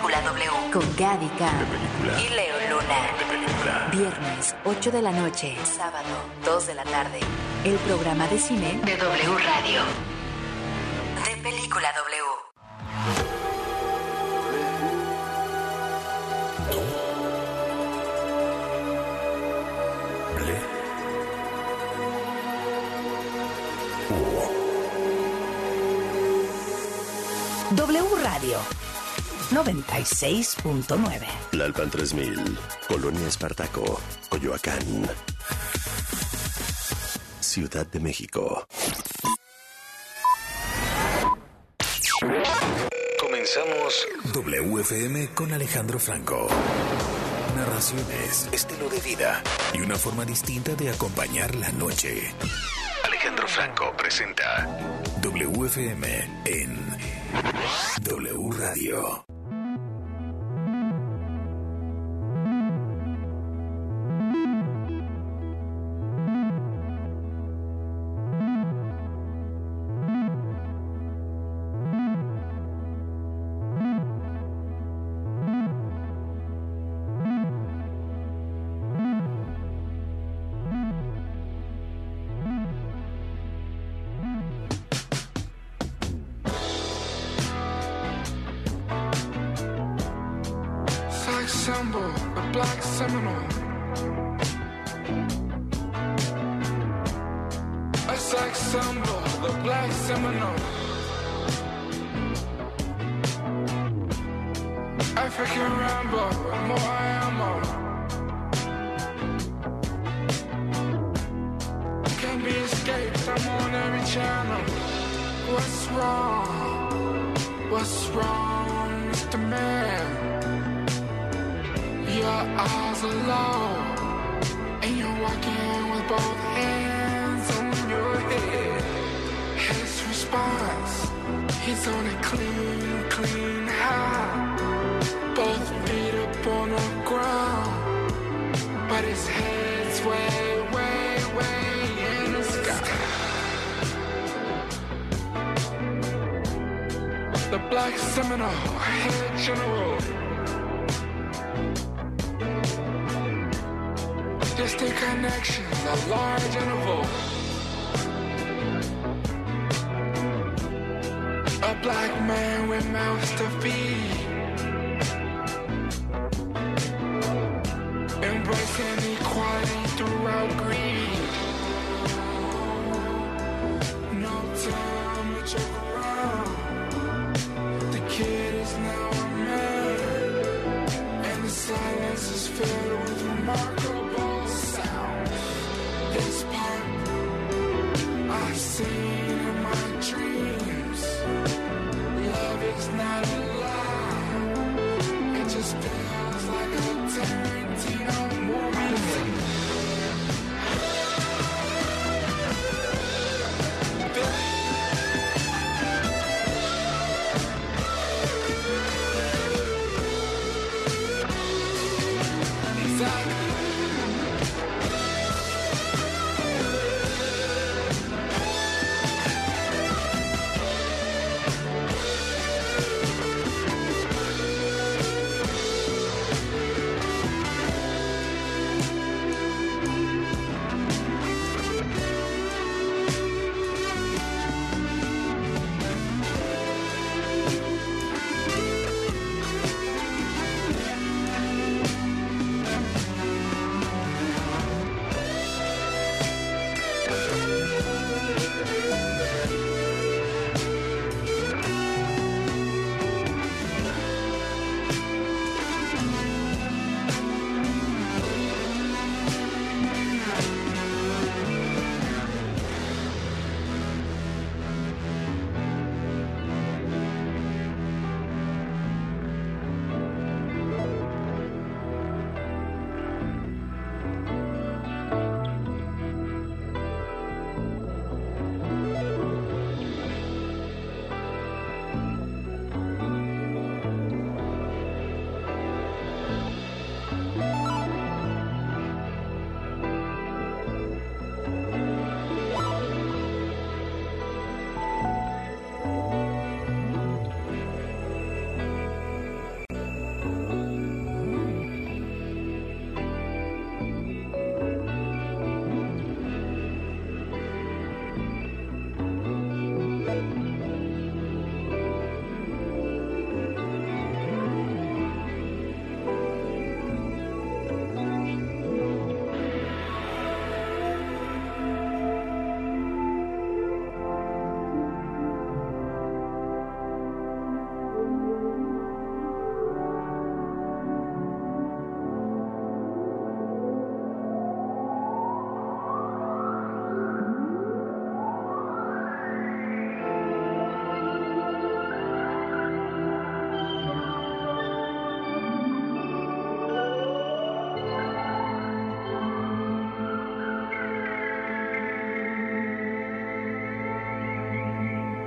película W. Con Gaby Khan y Leo Luna. Viernes, 8 de la noche. Sábado, 2 de la tarde. El programa de cine de W Radio. De película W. 96.9. Lalpan 3000, Colonia Espartaco, Coyoacán. Ciudad de México. Comenzamos WFM con Alejandro Franco. Narraciones, estilo de vida y una forma distinta de acompañar la noche. Alejandro Franco presenta WFM en W Radio. Channel. What's wrong? What's wrong, Mr. Man? Your eyes are low, and you're walking with both hands on your head. His response, he's on a clean, clean high. Both feet up on the ground, but his head's way The black Seminole, general. Distant connections, a large interval. A black man with mouths to feed.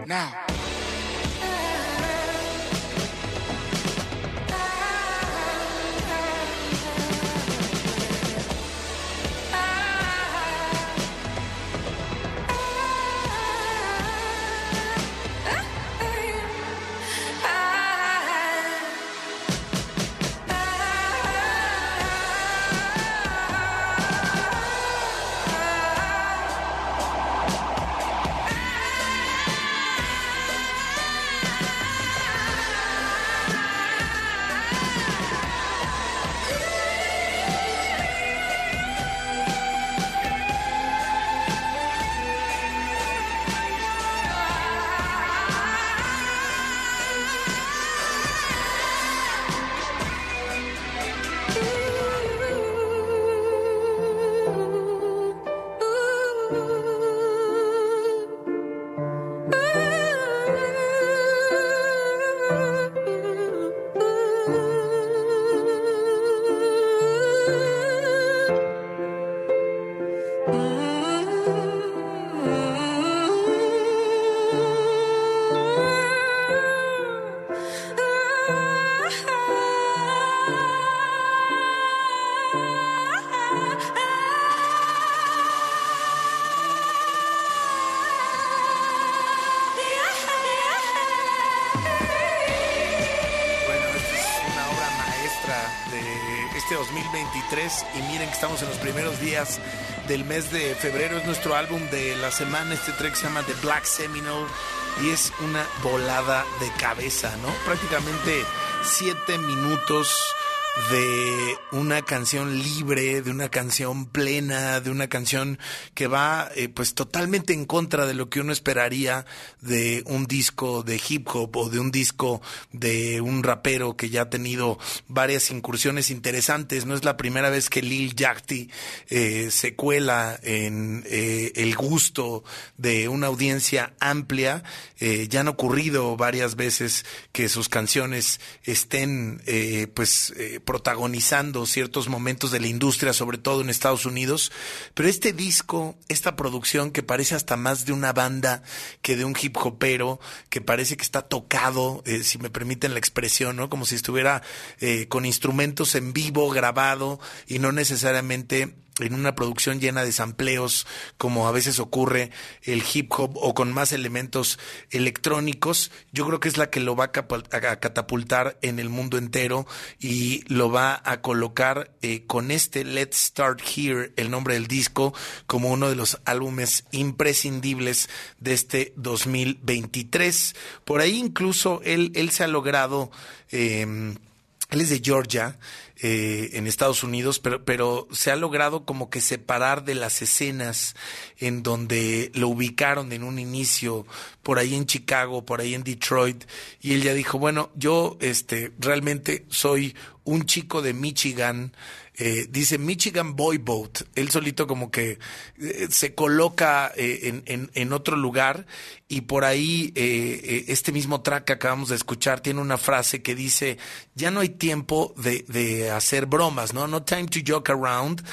Now. Y miren que estamos en los primeros días del mes de febrero. Es nuestro álbum de la semana. Este track se llama The Black Seminole y es una volada de cabeza, ¿no? Prácticamente siete minutos de una canción libre, de una canción plena, de una canción que va eh, pues totalmente en contra de lo que uno esperaría de un disco de hip hop o de un disco de un rapero que ya ha tenido varias incursiones interesantes. No es la primera vez que Lil Yachty eh, se cuela en eh, el gusto de una audiencia amplia. ya han ocurrido varias veces que sus canciones estén pues protagonizando ciertos momentos de la industria, sobre todo en Estados Unidos. Pero este disco, esta producción que parece hasta más de una banda que de un hip hopero, que parece que está tocado, eh, si me permiten la expresión, ¿no? Como si estuviera eh, con instrumentos en vivo, grabado y no necesariamente en una producción llena de sampleos, como a veces ocurre el hip hop o con más elementos electrónicos, yo creo que es la que lo va a, catapultar en el mundo entero y lo va a colocar eh, con este Let's Start Here, el nombre del disco, como uno de los álbumes imprescindibles de este 2023. Por ahí incluso él, él se ha logrado... Eh, él es de Georgia, eh, en Estados Unidos, pero, pero se ha logrado como que separar de las escenas en donde lo ubicaron en un inicio, por ahí en Chicago, por ahí en Detroit, y él ya dijo, bueno, yo este, realmente soy un chico de Michigan, eh, dice Michigan Boy Boat. Él solito como que eh, se coloca eh, en, en, otro lugar y por ahí este mismo track que acabamos de escuchar tiene una frase que dice, ya no hay tiempo de, de hacer bromas, ¿no? No time to joke around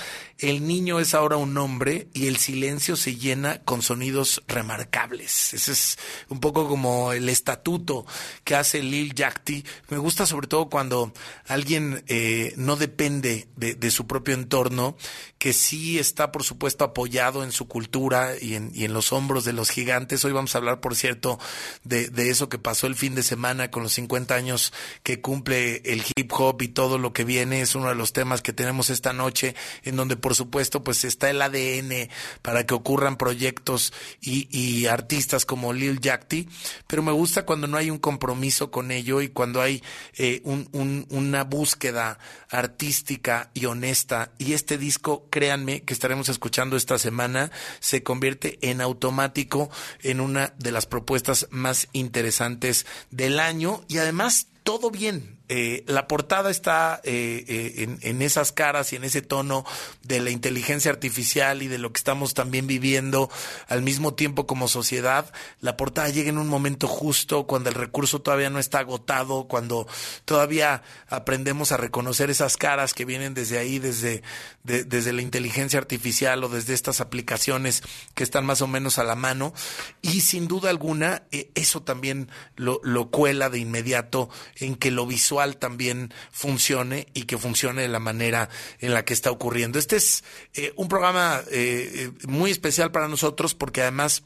el niño es ahora un hombre y el silencio se llena con sonidos remarcables. Ese es un poco como el estatuto que hace Lil Yachty. Me gusta sobre todo cuando alguien eh, no depende de, su propio entorno, que sí está, por supuesto, apoyado en su cultura y en, y en los hombros de los gigantes. Hoy vamos a hablar, por cierto, de, de eso que pasó el fin de semana con los 50 años que cumple el hip hop y todo lo que viene. Es uno de los temas que tenemos esta noche, en donde, por por supuesto, pues está el ADN para que ocurran proyectos y, artistas como Lil Yachty, pero me gusta cuando no hay un compromiso con ello y cuando hay eh, una búsqueda artística y honesta. Y este disco, créanme, que estaremos escuchando esta semana, se convierte en automático en una de las propuestas más interesantes del año y además todo bien eh, la portada está eh, eh, en, esas caras y en ese tono de la inteligencia artificial y de lo que estamos también viviendo al mismo tiempo como sociedad. La portada llega en un momento justo, cuando el recurso todavía no está agotado, cuando todavía aprendemos a reconocer esas caras que vienen desde ahí, desde, desde la inteligencia artificial o desde estas aplicaciones que están más o menos a la mano. Y sin duda alguna, eso también lo, lo cuela de inmediato en que lo visual también funcione y que funcione de la manera en la que está ocurriendo. Este es eh, un programa eh, eh, muy especial para nosotros porque además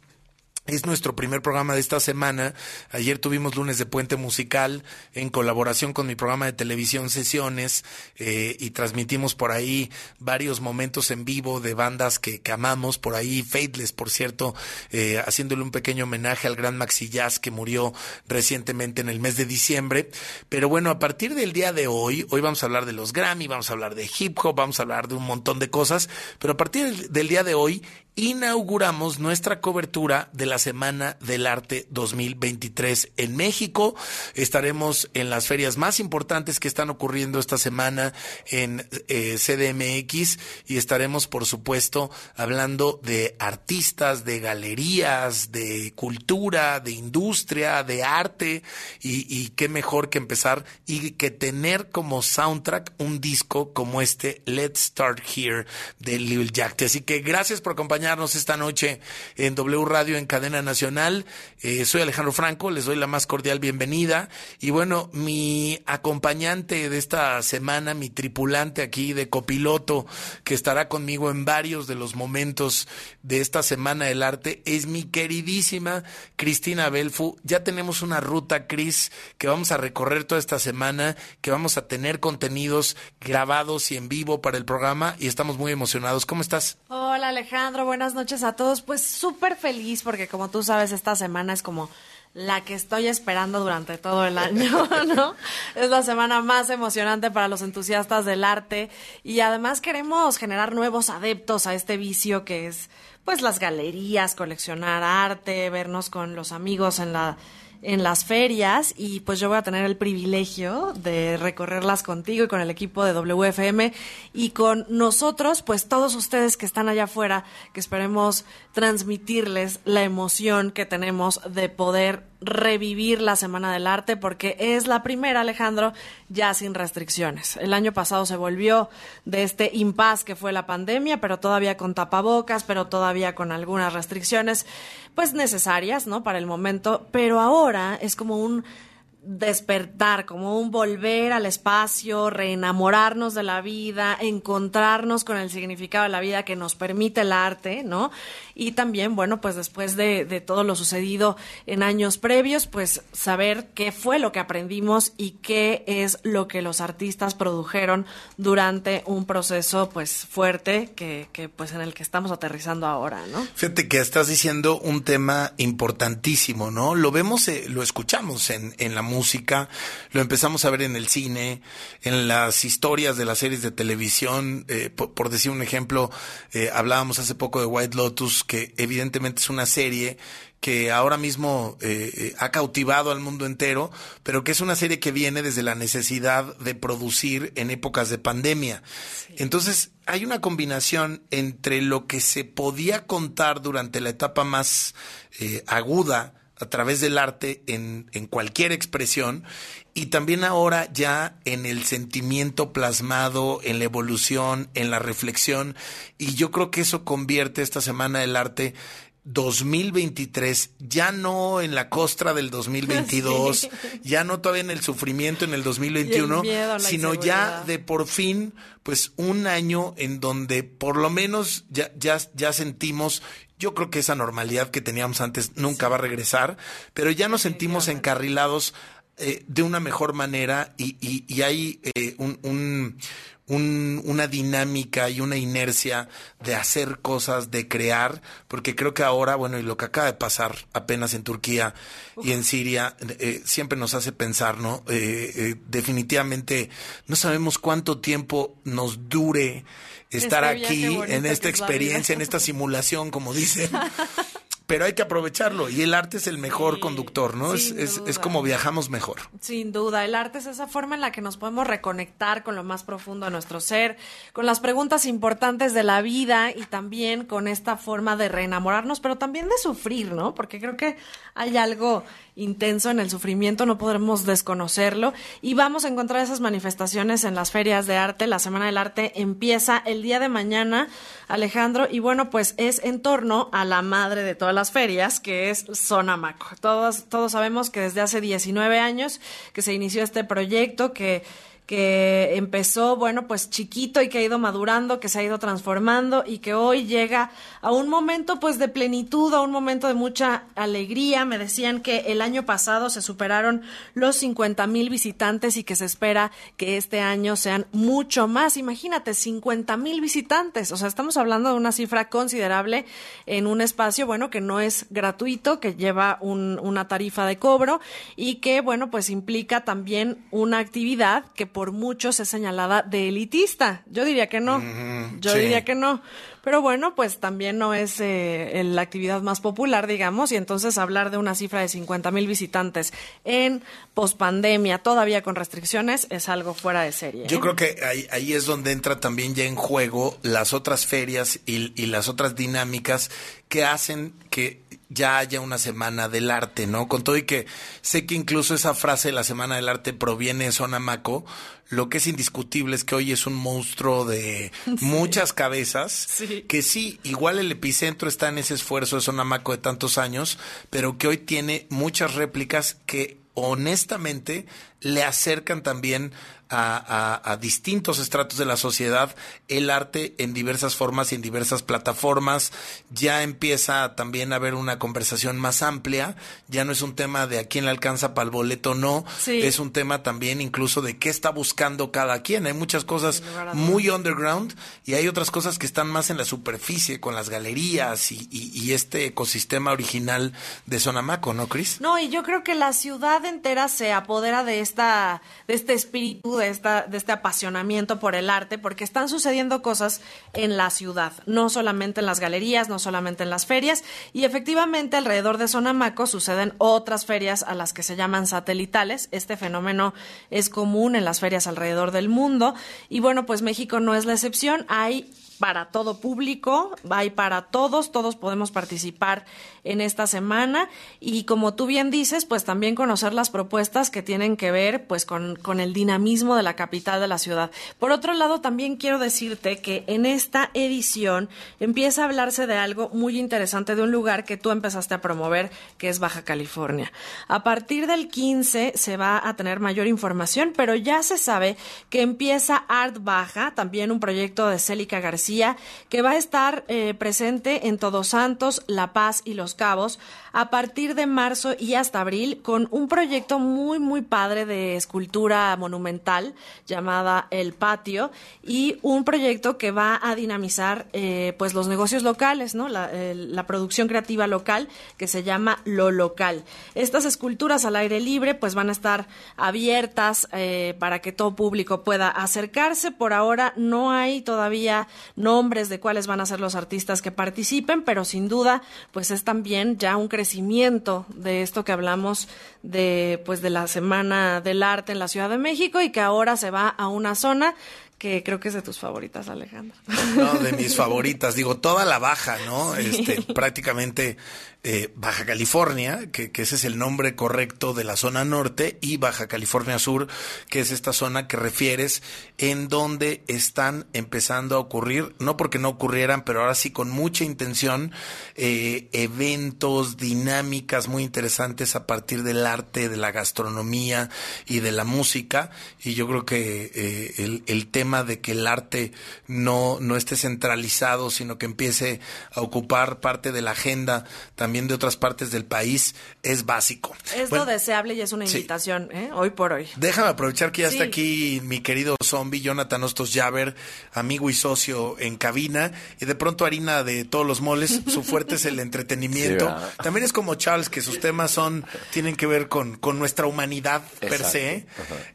es nuestro primer programa de esta semana. Ayer tuvimos lunes de puente musical en colaboración con mi programa de televisión Sesiones eh, y transmitimos por ahí varios momentos en vivo de bandas que, amamos. Por ahí Faithless, por cierto, eh, haciéndole un pequeño homenaje al gran Maxi Jazz que murió recientemente en el mes de diciembre. Pero bueno, a partir del día de hoy, hoy vamos a hablar de los Grammy, vamos a hablar de hip hop, vamos a hablar de un montón de cosas. Pero a partir del día de hoy inauguramos nuestra cobertura de la Semana del Arte 2023 en México. Estaremos en las ferias más importantes que están ocurriendo esta semana en eh, CDMX y estaremos, por supuesto, hablando de artistas, de galerías, de cultura, de industria, de arte y, y qué mejor que empezar y que tener como soundtrack un disco como este Let's Start Here de Lil Jack. Así que gracias por acompañarnos esta noche en W Radio en Cadena Nacional. Eh, soy Alejandro Franco, les doy la más cordial bienvenida. Y bueno, mi acompañante de esta semana, mi tripulante aquí de copiloto, que estará conmigo en varios de los momentos de esta Semana del Arte, es mi queridísima Cristina Belfu. Ya tenemos una ruta, Cris, que vamos a recorrer toda esta semana, que vamos a tener contenidos grabados y en vivo para el programa y estamos muy emocionados. ¿Cómo estás? Hola Alejandro, buenas noches a todos. Pues súper feliz porque como tú sabes, esta semana es como la que estoy esperando durante todo el año, ¿no? Es la semana más emocionante para los entusiastas del arte y además queremos generar nuevos adeptos a este vicio que es pues las galerías, coleccionar arte, vernos con los amigos en la en las ferias y pues yo voy a tener el privilegio de recorrerlas contigo y con el equipo de WFM y con nosotros, pues todos ustedes que están allá afuera, que esperemos transmitirles la emoción que tenemos de poder revivir la Semana del Arte porque es la primera, Alejandro, ya sin restricciones. El año pasado se volvió de este impas que fue la pandemia, pero todavía con tapabocas, pero todavía con algunas restricciones, pues necesarias, ¿no? Para el momento, pero ahora es como un despertar, como un volver al espacio, reenamorarnos de la vida, encontrarnos con el significado de la vida que nos permite el arte, ¿no? Y también, bueno, pues después de, todo lo sucedido en años previos, pues saber qué fue lo que aprendimos y qué es lo que los artistas produjeron durante un proceso, pues, fuerte que, que pues en el que estamos aterrizando ahora, ¿no? Fíjate que estás diciendo un tema importantísimo, ¿no? Lo vemos, eh, lo escuchamos en, en la música, lo empezamos a ver en el cine, en las historias de las series de televisión, eh, por, por, decir un ejemplo, eh, hablábamos hace poco de White Lotus, que evidentemente es una serie que ahora mismo eh, eh, ha cautivado al mundo entero, pero que es una serie que viene desde la necesidad de producir en épocas de pandemia. Sí. Entonces, hay una combinación entre lo que se podía contar durante la etapa más eh, aguda a través del arte en, en cualquier expresión y también ahora ya en el sentimiento plasmado, en la evolución, en la reflexión, y yo creo que eso convierte esta Semana del Arte 2023, ya no en la costra del 2022, sí. ya no todavía en el sufrimiento en el 2021, el sino ya de por fin, pues un año en donde por lo menos ya, ya, ya sentimos yo creo que esa normalidad que teníamos antes nunca va a regresar, pero ya nos sentimos encarrilados eh, de una mejor manera y, y, y hay eh, un, un, un, una dinámica y una inercia de hacer cosas, de crear, porque creo que ahora, bueno, y lo que acaba de pasar apenas en Turquía Uf. y en Siria, eh, siempre nos hace pensar, ¿no? Eh, eh, definitivamente no sabemos cuánto tiempo nos dure estar este aquí en esta experiencia, en esta simulación, como dicen. pero hay que aprovecharlo y el arte es el mejor conductor, ¿no? Es, es, como viajamos mejor. Sin duda, el arte es esa forma en la que nos podemos reconectar con lo más profundo de nuestro ser, con las preguntas importantes de la vida y también con esta forma de reenamorarnos, pero también de sufrir, ¿no? Porque creo que hay algo intenso en el sufrimiento, no podremos desconocerlo y vamos a encontrar esas manifestaciones en las ferias de arte. La Semana del Arte empieza el día de mañana, Alejandro, y bueno, pues es en torno a la madre de todas las ferias, que es Sonamaco. Todos, todos sabemos que desde hace 19 años que se inició este proyecto, que que empezó, bueno, pues chiquito y que ha ido madurando, que se ha ido transformando y que hoy llega a un momento pues de plenitud, a un momento de mucha alegría. Me decían que el año pasado se superaron los 50 mil visitantes y que se espera que este año sean mucho más. Imagínate, 50 mil visitantes. O sea, estamos hablando de una cifra considerable en un espacio, bueno, que no es gratuito, que lleva un- una tarifa de cobro y que, bueno, pues implica también una actividad que por muchos es señalada de elitista. Yo diría que no. Yo sí. diría que no. Pero bueno, pues también no es eh, la actividad más popular, digamos, y entonces hablar de una cifra de 50 mil visitantes en pospandemia, todavía con restricciones, es algo fuera de serie. Yo ¿eh? creo que ahí, ahí es donde entra también ya en juego las otras ferias y, y las otras dinámicas que hacen que ya haya una semana del arte, ¿no? Con todo y que sé que incluso esa frase de la semana del arte proviene de Sonamaco, lo que es indiscutible es que hoy es un monstruo de muchas cabezas, Sí. que sí, igual el epicentro está en ese esfuerzo de Sonamaco de tantos años, pero que hoy tiene muchas réplicas que honestamente le acercan también a, a- a distintos estratos de la sociedad el arte en diversas formas y en diversas plataformas. Ya empieza también a haber una conversación más amplia. Ya no es un tema de a quién le alcanza para el boleto o no. Sí. Es un tema también incluso de qué está buscando cada quien. Hay muchas cosas muy underground y hay otras cosas que están más en la superficie con las galerías y, y- y este ecosistema original de Sonamaco, ¿no, Cris? No, y yo creo que la ciudad entera se apodera de esta, de este espíritu, de esta, de este apasionamiento por el arte, porque están sucediendo cosas en la ciudad, no solamente en las galerías, no solamente en las ferias, y efectivamente alrededor de Sonamaco suceden otras ferias a las que se llaman satelitales. Este fenómeno es común en las ferias alrededor del mundo, y bueno, pues México no es la excepción. Hay para todo público, hay para todos, todos podemos participar en esta semana y como tú bien dices, pues también conocer las propuestas que tienen que ver pues con, con el dinamismo de la capital de la ciudad. Por otro lado, también quiero decirte que en esta edición empieza a hablarse de algo muy interesante, de un lugar que tú empezaste a promover, que es Baja California. A partir del 15 se va a tener mayor información, pero ya se sabe que empieza Art Baja, también un proyecto de Célica García, que va a estar eh, presente en Todos Santos, La Paz y Los Cabos a partir de marzo y hasta abril con un proyecto muy, muy padre de escultura monumental llamada El Patio y un proyecto que va a dinamizar eh, pues los negocios locales, ¿no? La, el- la producción creativa local que se llama Lo Local. Estas esculturas al aire libre pues van a estar abiertas eh, para que todo público pueda acercarse. Por ahora no hay todavía nombres de cuáles van a ser los artistas que participen, pero sin duda pues es también ya un crecimiento de esto que hablamos de pues de la Semana del Arte en la Ciudad de México y que ahora se va a una zona que creo que es de tus favoritas, Alejandra. No, de mis favoritas. Digo, toda la baja, ¿no? Este, prácticamente eh, Baja California, que, ese es el nombre correcto de la zona norte, y Baja California Sur, que es esta zona que refieres, en donde están empezando a ocurrir, no porque no ocurrieran, pero ahora sí con mucha intención, eh, eventos, dinámicas muy interesantes a partir del arte, de la gastronomía y de la música. Y yo creo que eh, el, el tema de que el arte no, no esté centralizado, sino que empiece a ocupar parte de la agenda también de otras partes del país, es básico. Es Bueno, lo deseable y es una sí. invitación, ¿eh? hoy por hoy. Déjame aprovechar que ya Sí. está aquí mi querido zombie Jonathan Hostos Javer, amigo y socio en cabina, y de pronto harina de todos los moles, su fuerte es el entretenimiento. También es como Charles, que sus temas son, tienen que ver con, con nuestra humanidad per se,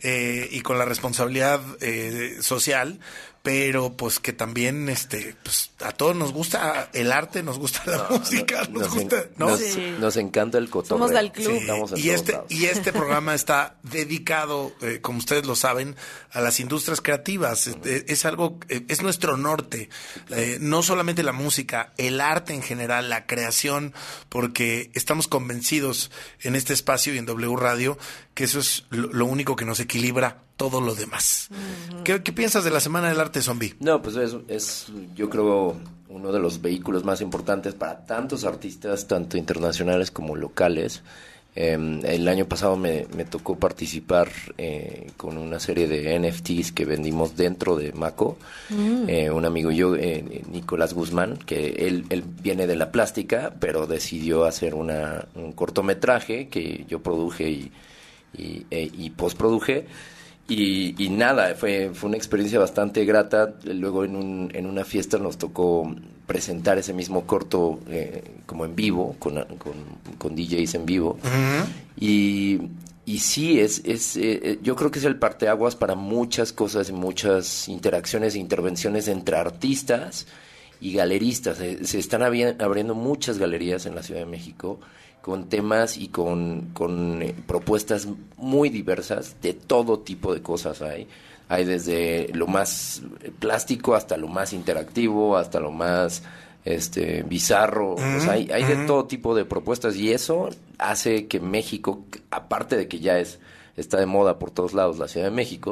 eh, y con la responsabilidad eh, social, pero pues que también este pues a todos nos gusta el arte, nos gusta la música, nos, gusta, ¿no? Nos, encanta el cotorreo. Somos del club. y este y este programa está dedicado, eh, como ustedes lo saben, a las industrias creativas. Es, algo eh, es nuestro norte, eh, no solamente la música, el arte en general, la creación, porque estamos convencidos en este espacio y en W Radio que eso es lo único que nos equilibra todo lo demás. ¿Qué, piensas de la Semana del Arte Zombie? No, pues es, es, yo creo, uno de los vehículos más importantes para tantos artistas, tanto internacionales como locales. Em, el año pasado me, tocó participar eh, con una serie de NFTs que vendimos dentro de Maco. Mm. Eh, un amigo yo, eh, Nicolás Guzmán, que él, él, viene de la plástica, pero decidió hacer una, un cortometraje que yo produje y, y, y postproduje y, nada, fue, fue una experiencia bastante grata. Luego en, un, en una fiesta nos tocó presentar ese mismo corto eh, como en vivo, con, con, con, DJs en vivo. y, y sí, es, es, eh, yo creo que es el parteaguas para muchas cosas y muchas interacciones e intervenciones entre artistas y galeristas. se están abriendo muchas galerías en la Ciudad de México con temas y con, con eh, propuestas muy diversas, de todo tipo de cosas hay. Hay desde lo más plástico hasta lo más interactivo, hasta lo más este bizarro. hay, hay de todo tipo de propuestas y eso hace que México, aparte de que ya es está de moda por todos lados la Ciudad de México,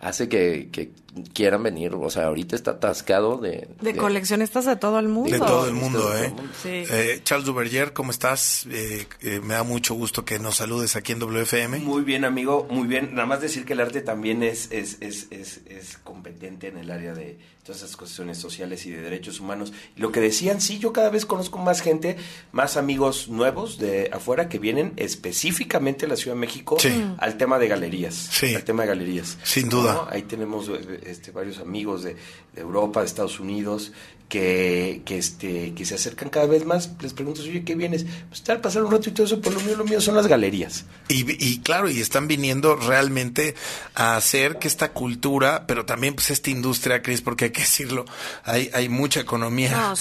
hace que, que quieran venir. O sea, ahorita está atascado de, de... coleccionistas de todo el mundo. De todo el mundo, ¿eh? eh Charles Duverger, ¿cómo estás? Eh, eh, me da mucho gusto que nos saludes aquí en WFM. Muy bien, amigo, muy bien. Nada más decir que el arte también es, es, es, es, es competente en el área de todas esas cuestiones sociales y de derechos humanos. Lo que decían, sí, yo cada vez conozco más gente, más amigos nuevos de afuera que vienen específicamente a la Ciudad de México al tema de galerías. Sí. Al tema de galerías. Sin duda. Ahí tenemos este, varios amigos de, Europa, de Estados Unidos, que, que, este, que se acercan cada vez más. Les pregunto, oye, ¿qué vienes? Pues estar pasar un rato y todo eso, por lo mío, lo mío son las galerías. Y, y, claro, y están viniendo realmente a hacer que esta cultura, pero también pues esta industria, Cris, porque hay que decirlo, hay, hay mucha economía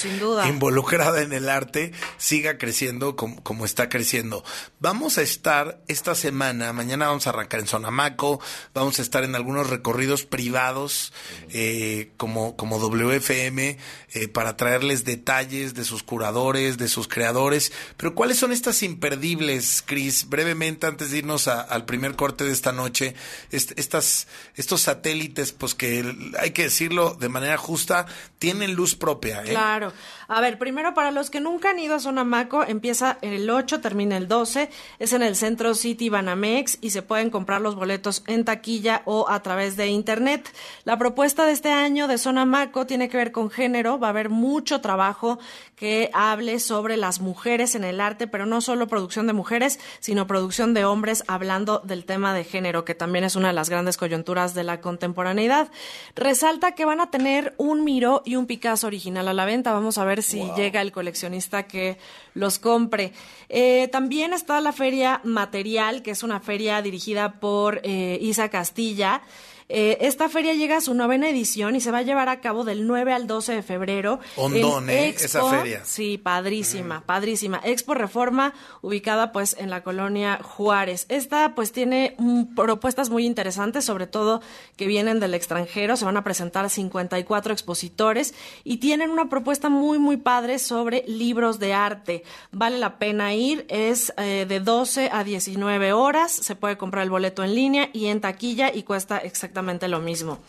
involucrada en el arte, siga creciendo como, como está creciendo. Vamos a estar esta semana, mañana vamos a arrancar en Sonamaco, vamos a estar en algunos recorridos privados eh, como, como WFM eh, para traerles detalles de sus curadores, de sus creadores. Pero ¿cuáles son estas imperdibles, Cris? Brevemente, antes de irnos al primer corte de esta noche, estas, estos satélites, pues que hay que decirlo de manera justa, tienen luz propia. ¿eh? Claro. A ver, primero para los que nunca han ido a Sonamaco, empieza el 8, termina el 12, es en el Centro City Banamex y se pueden comprar los boletos en taquilla o a través de internet. La propuesta de este año de Sonamaco tiene que ver con género, va a haber mucho trabajo que hable sobre las mujeres en el arte, pero no solo producción de mujeres, sino producción de hombres hablando del tema de género, que también es una de las grandes coyunturas de la contemporaneidad. Resalta que van a tener un Miro y un Picasso original a la venta. Vamos a ver si llega el coleccionista que los compre. Eh, también está la feria Material, que es una feria dirigida por eh, Isa Castilla. Eh, esta feria llega a su novena edición y se va a llevar a cabo del 9 al 12 de febrero. Hondón, ¿eh? esa feria. Sí, padrísima, padrísima. Expo Reforma, ubicada pues en la colonia Juárez. Esta pues tiene propuestas muy interesantes, sobre todo que vienen del extranjero. Se van a presentar 54 expositores y tienen una propuesta muy, muy padre sobre libros de arte. Vale la pena ir, es eh, de 12 a 19 horas. Se puede comprar el boleto en línea y en taquilla y cuesta exactamente lo mismo.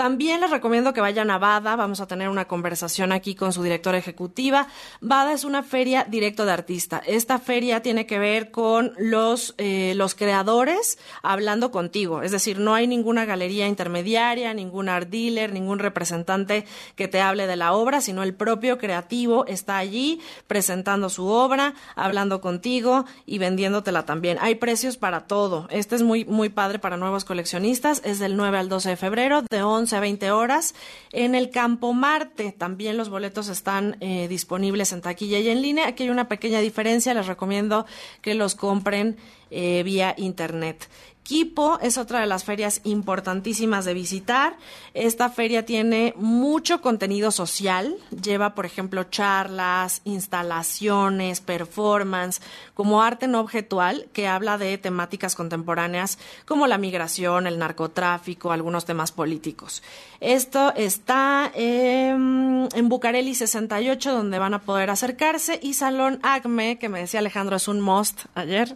También les recomiendo que vayan a Bada, vamos a tener una conversación aquí con su directora ejecutiva. Bada es una feria directo de artista. Esta feria tiene que ver con los, eh, los creadores hablando contigo, es decir, no hay ninguna galería intermediaria, ningún art dealer, ningún representante que te hable de la obra, sino el propio creativo está allí presentando su obra, hablando contigo y vendiéndotela también. Hay precios para todo. Este es muy, muy padre para nuevos coleccionistas. Es del 9 al 12 de febrero, de 11 a 20 horas. En el Campo Marte también los boletos están eh, disponibles en taquilla y en línea. Aquí hay una pequeña diferencia, les recomiendo que los compren eh, vía internet. Quipo es otra de las ferias importantísimas de visitar. Esta feria tiene mucho contenido social. Lleva, por ejemplo, charlas, instalaciones, performance, como arte no objetual, que habla de temáticas contemporáneas como la migración, el narcotráfico, algunos temas políticos. Esto está en Bucareli 68, donde van a poder acercarse, y Salón ACME, que me decía Alejandro es un must ayer.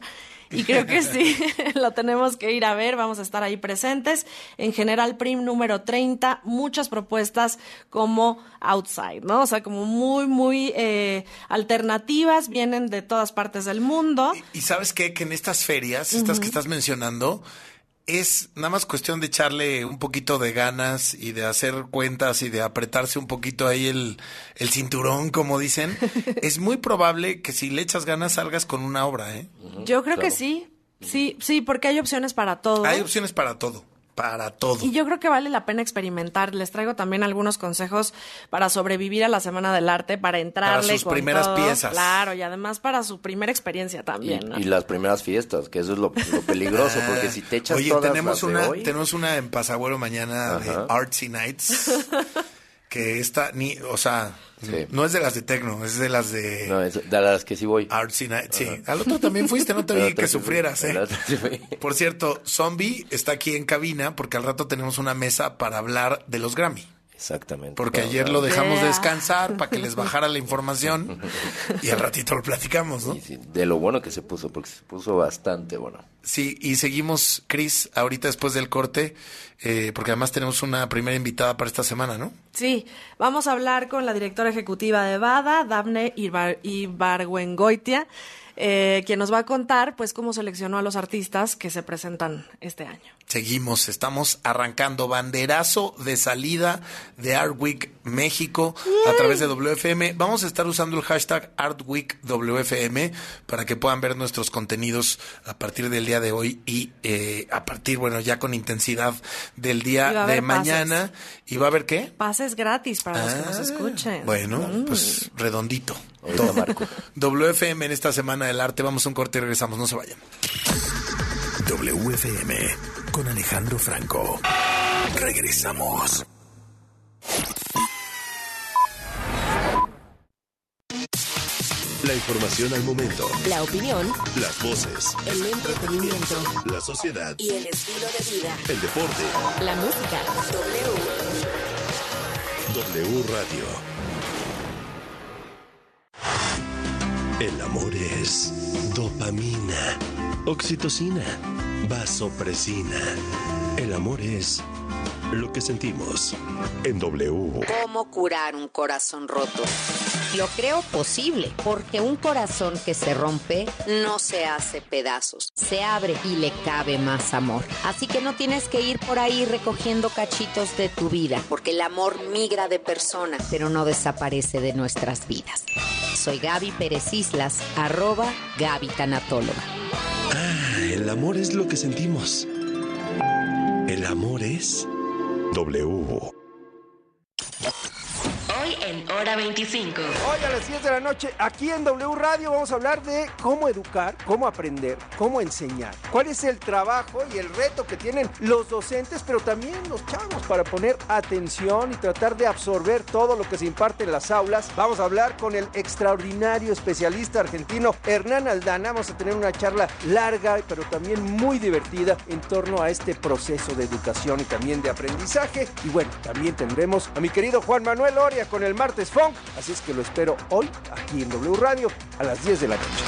Y creo que sí, lo tenemos que ir a ver, vamos a estar ahí presentes. En general, PRIM número 30, muchas propuestas como outside, ¿no? O sea, como muy, muy eh, alternativas, vienen de todas partes del mundo. Y, sabes qué, que en estas ferias, estas que estás mencionando, es nada más cuestión de echarle un poquito de ganas y de hacer cuentas y de apretarse un poquito ahí el, el cinturón, como dicen. es muy probable que si le echas ganas salgas con una obra, ¿eh? Yo creo que sí. Sí, sí, porque hay opciones para todo. Hay opciones para todo para todo. Y yo creo que vale la pena experimentar. Les traigo también algunos consejos para sobrevivir a la Semana del Arte, para entrarle para sus primeras piezas. Claro, y además para su primera experiencia también. Y, las primeras fiestas, que eso es lo, peligroso, porque si te echas Oye, tenemos una, tenemos una en Pasagüero mañana de Artsy Nights. que esta ni, o sea, no es de las de Tecno, es de las de... No, es de las que sí voy. Artsy Night, sí. Al otro también fuiste, no te vi que sufrieras, ¿eh? Por cierto, Zombie está aquí en cabina porque al rato tenemos una mesa para hablar de los Grammy. Exactamente. Porque ayer lo dejamos descansar para que les bajara la información y al ratito lo platicamos, ¿no? de lo bueno que se puso, porque se puso bastante bueno. Sí, y seguimos, Cris, ahorita después del corte, eh, porque además tenemos una primera invitada para esta semana, ¿no? Sí, vamos a hablar con la directora ejecutiva de BADA, Daphne Ibargüengoitia eh, quien nos va a contar pues cómo seleccionó a los artistas que se presentan este año. Seguimos, estamos arrancando banderazo de salida de Art Week México a través de WFM. Vamos a estar usando el hashtag Art Week WFM para que puedan ver nuestros contenidos a partir del día de hoy y eh, a partir, bueno, ya con intensidad del día de mañana. ¿Y va a haber qué? Pases gratis para los que nos ah, escuchen. Bueno, mm. pues redondito. WFM en esta semana del arte. Vamos a un corte y regresamos. No se vayan. WFM con Alejandro Franco. Regresamos. La información al momento. La opinión. Las voces. El entretenimiento. La sociedad. Y el estilo de vida. El deporte. La música. W. W Radio. El amor es dopamina, oxitocina, vasopresina. El amor es lo que sentimos en W. ¿Cómo curar un corazón roto? Lo creo posible, porque un corazón que se rompe no se hace pedazos, se abre y le cabe más amor. Así que no tienes que ir por ahí recogiendo cachitos de tu vida, porque el amor migra de persona, pero no desaparece de nuestras vidas. Soy Gaby Pérez Islas, arroba Gaby. El amor es lo que sentimos. El amor es W. Hoy en Hora 25. Hoy a las 10 de la noche, aquí en W Radio, vamos a hablar de cómo educar, cómo aprender, cómo enseñar. ¿Cuál es el trabajo y el reto que tienen los docentes, pero también los chavos para poner atención y tratar de absorber todo lo que se imparte en las aulas? Vamos a hablar con el extraordinario especialista argentino Hernán Aldana. Vamos a tener una charla larga, pero también muy divertida en torno a este proceso de educación y también de aprendizaje. Y bueno, también tendremos a mi querido Juan Manuel Oria con el martes Funk. Así es que lo espero hoy aquí en W Radio a las 10 de la noche.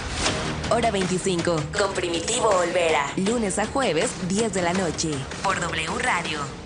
Hora 25 con Primitivo Olvera. Lunes a jueves, 10 de la noche. Por W Radio.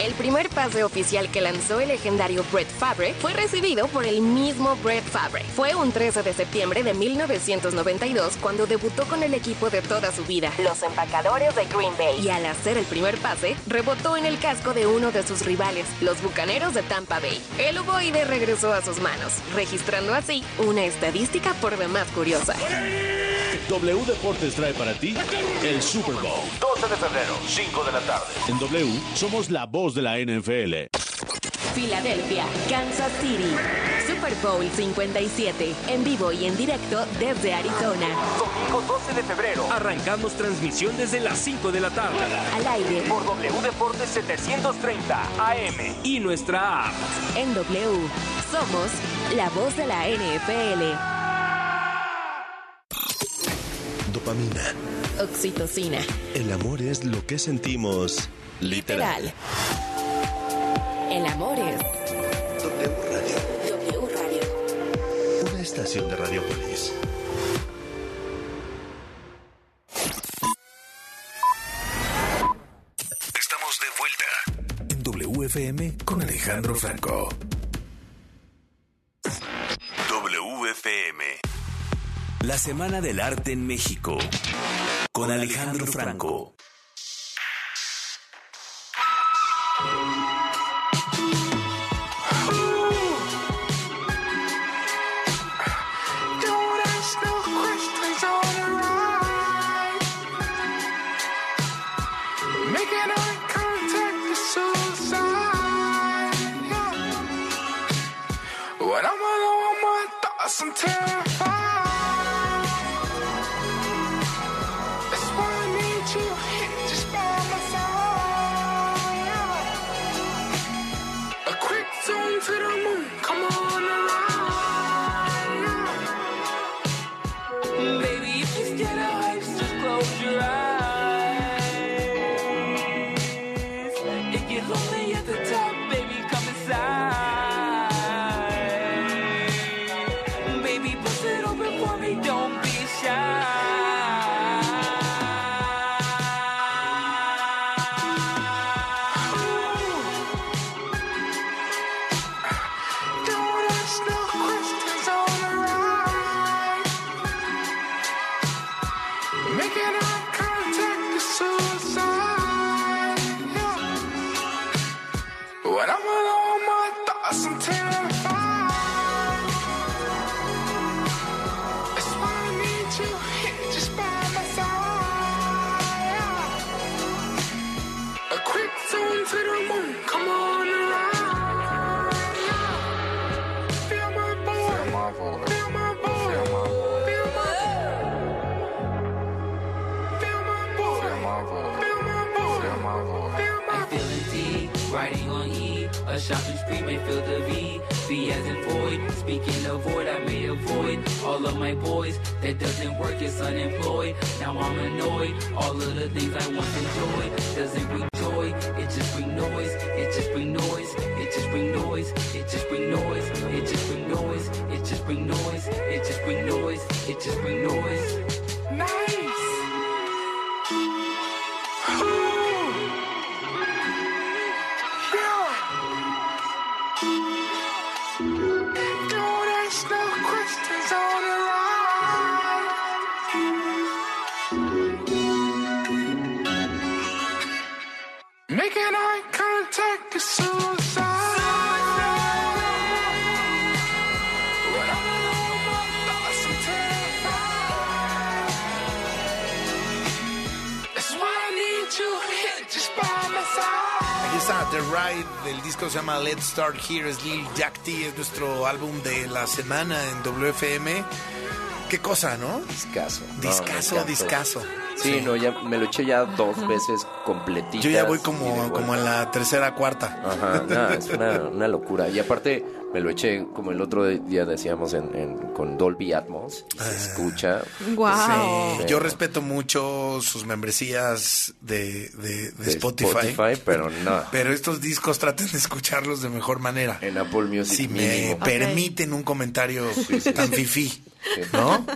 El primer pase oficial que lanzó el legendario Brett Favre fue recibido por el mismo Brett Favre. Fue un 13 de septiembre de 1992 cuando debutó con el equipo de toda su vida, los empacadores de Green Bay. Y al hacer el primer pase, rebotó en el casco de uno de sus rivales, los Bucaneros de Tampa Bay. El ovoide regresó a sus manos, registrando así una estadística por demás curiosa. W Deportes trae para ti el Super Bowl. 12 de febrero, 5 de la tarde. En W somos la voz de la NFL. Filadelfia, Kansas City. Super Bowl 57, en vivo y en directo desde Arizona. Domingo 12 de febrero. Arrancamos transmisión desde las 5 de la tarde. Al aire. Por W Deportes 730 AM. Y nuestra app. En W, somos la voz de la NFL. Dopamina. Oxitocina. El amor es lo que sentimos literal. Literal. El amor es W Radio. W Radio. Una estación de Radiopolis. Estamos de vuelta en WFM con Alejandro Franco. WFM. La Semana del Arte en México con Alejandro Franco. Está The Ride del disco se llama Let's Start Here, es Lil Jack T, es nuestro álbum de la semana en WFM. Qué cosa, ¿no? Discaso. No, Discaso, encantó. discaso. Sí, no, ya me lo eché ya dos veces completito. Yo ya voy como, como en la tercera, cuarta. Ajá, no, es una, una locura. Y aparte me lo eché como el otro día decíamos en, en- con Dolby Atmos y se escucha. Guau. Sí, yo respeto mucho sus membresías de, de- de de Spotify. Spotify, pero no. Pero estos discos traten de escucharlos de mejor manera. En Apple Music Si me permiten un comentario tan fifí, ¿no?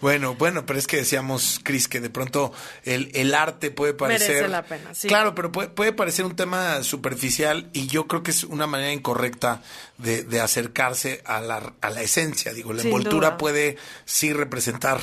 Bueno, bueno, pero es que decíamos, Cris, que de pronto el, el arte puede parecer... Merece la pena, sí. Claro, pero puede, puede parecer un tema superficial y yo creo que es una manera incorrecta de, de acercarse a la, a la esencia. Digo, la Sin envoltura duda. puede sí representar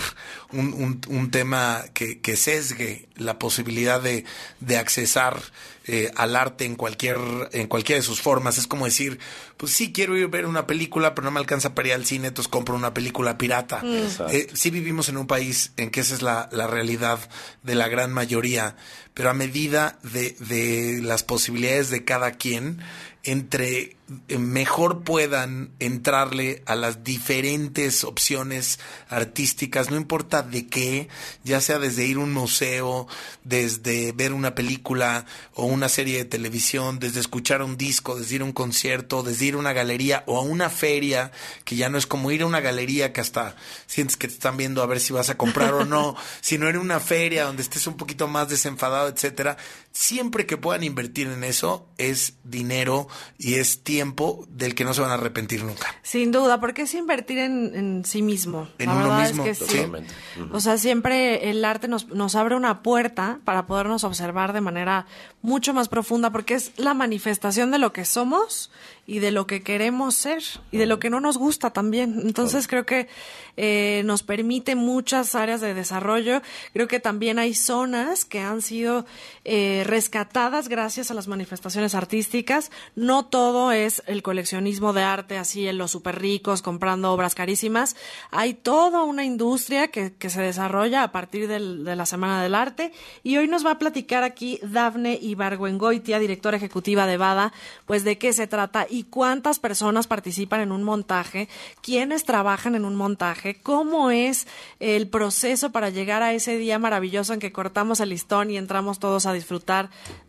un, un- un tema que, que sesgue la posibilidad de, de accesar eh, al arte en cualquier en cualquiera de sus formas. Es como decir, pues sí quiero ir a ver una película, pero no me alcanza para ir al cine, entonces compro una película pirata. Mm. Eh, sí vivimos en un país en que esa es la, la realidad de la gran mayoría, pero a medida de, de las posibilidades de cada quien, entre eh, mejor puedan entrarle a las diferentes opciones artísticas, no importa de qué, ya sea desde ir a un museo, desde ver una película o una serie de televisión, desde escuchar un disco, desde ir a un concierto, desde ir a una galería o a una feria, que ya no es como ir a una galería que hasta sientes que te están viendo a ver si vas a comprar o no, sino ir a una feria donde estés un poquito más desenfadado, etcétera. Siempre que puedan invertir en eso es dinero y es tiempo del que no se van a arrepentir nunca. Sin duda, porque es invertir en, en sí mismo. En La uno verdad mismo, es que sí. totalmente. O sea, siempre el arte nos, nos abre una puerta para podernos observar de manera mucho más profunda, porque es la manifestación de lo que somos y de lo que queremos ser y de lo que no nos gusta también. Entonces creo que eh, nos permite muchas áreas de desarrollo. Creo que también hay zonas que han sido eh, rescatadas gracias a las manifestaciones artísticas. No todo es el coleccionismo de arte así en los super ricos comprando obras carísimas. Hay toda una industria que, se desarrolla a partir de la Semana del Arte y hoy nos va a platicar aquí Dafne Ibargüengoitia, directora ejecutiva de BADA, pues de qué se trata y cuántas personas participan en un montaje, quiénes trabajan en un montaje, cómo es el proceso para llegar a ese día maravilloso en que cortamos el listón y entramos todos a disfrutar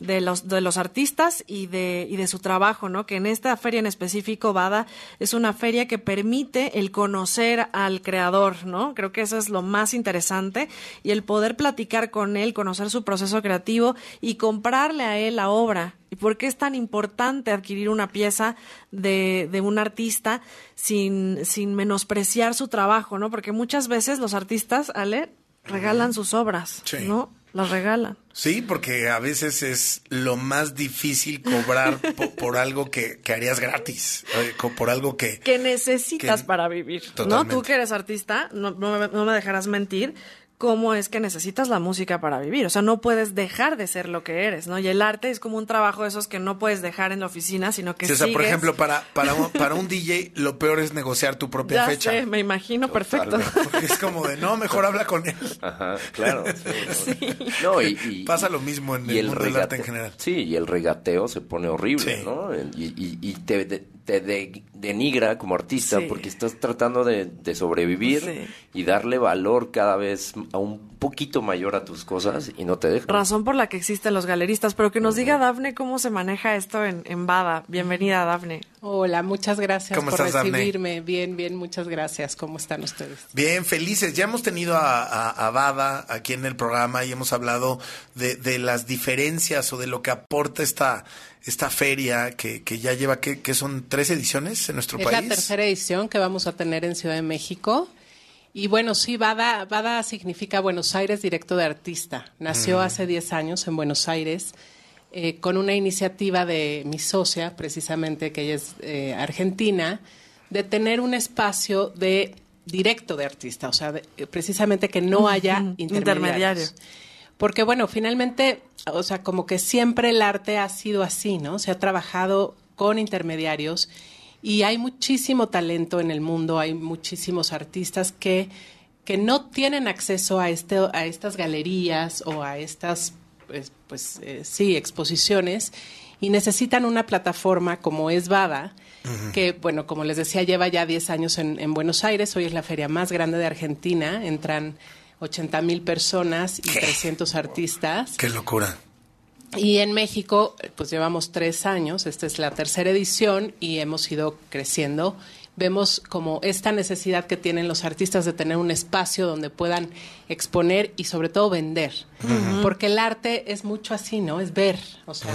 de los, de los artistas y de, y de su trabajo, ¿no? Que en esta feria en específico, BADA, es una feria que permite el conocer al creador, ¿no? Creo que eso es lo más interesante y el poder platicar con él, conocer su proceso creativo y comprarle a él la obra. ¿Y por qué es tan importante adquirir una pieza de, de un artista sin, sin menospreciar su trabajo, ¿no? Porque muchas veces los artistas, Ale, regalan sus obras, Sí. ¿no? Las regalan. Sí, porque a veces es lo más difícil cobrar po- por, algo que, que harías gratis, eh, por algo que... que necesitas Que- para vivir, ¿no? Totalmente. Tú que eres artista, no, no no me dejarás mentir, cómo es que necesitas la música para vivir. O sea, no puedes dejar de ser lo que eres, ¿no? Y el arte es como un trabajo de esos que no puedes dejar en la oficina, sino que Sí, o sea, por sigues- ejemplo, para, para, un, para un DJ lo peor es negociar tu propia Ya fecha. sé, me imagino perfecto. Porque es como de, no, mejor habla con él. Ajá, claro. sí, no. No, y, y- Pasa lo mismo en y el, mundo del arte en general. Sí, y el regateo se pone horrible, Sí. ¿no? Y, y- y te, de- te de- denigra como artista Sí. porque estás tratando de, de sobrevivir Sí. y darle valor cada vez a un poquito mayor a tus cosas y no te dejan. Razón por la que existen los galeristas, pero que nos diga Dafne cómo se maneja esto en, en Bada. Bienvenida, Dafne. Hola, muchas gracias ¿Cómo por estás, recibirme. Bien, bien, muchas gracias. ¿Cómo están ustedes? Bien, felices. Ya hemos tenido a, a, a Bada aquí en el programa y hemos hablado de, de las diferencias o de lo que aporta esta, esta feria que, que ya lleva, que, que son tres ediciones en nuestro es país. la tercera edición que vamos a tener en Ciudad de México. Y bueno, sí, Bada, Bada significa Buenos Aires Directo de Artista. Nació Mm. hace 10 años en Buenos Aires eh, con una iniciativa de mi socia, precisamente, que ella es eh, argentina, de tener un espacio de directo de artista, o sea, de- eh, precisamente que no haya intermediarios. intermediario. Porque bueno, finalmente, o sea, como que siempre el arte ha sido así, ¿no? Se ha trabajado con intermediarios y hay muchísimo talento en el mundo, hay muchísimos artistas que, que no tienen acceso a, este, a estas galerías o a estas, pues, pues eh, sí, exposiciones y necesitan una plataforma como es Bada, que, bueno, como les decía, lleva ya 10 años en, en, Buenos Aires, hoy es la feria más grande de Argentina, entran 80 mil personas y 300 artistas. ¡Qué locura! Y en México, pues llevamos tres años, esta es la tercera edición y hemos ido creciendo vemos como esta necesidad que tienen los artistas de tener un espacio donde puedan exponer y sobre todo vender. Porque el arte es mucho así, ¿no? Es ver. O sea,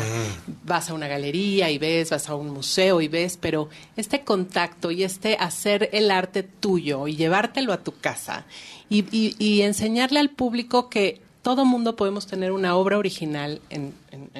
vas a una galería y ves, vas a un museo y ves, pero este contacto y este hacer el arte tuyo y llevártelo a tu casa y, y enseñarle al público que todo mundo podemos tener una obra original en,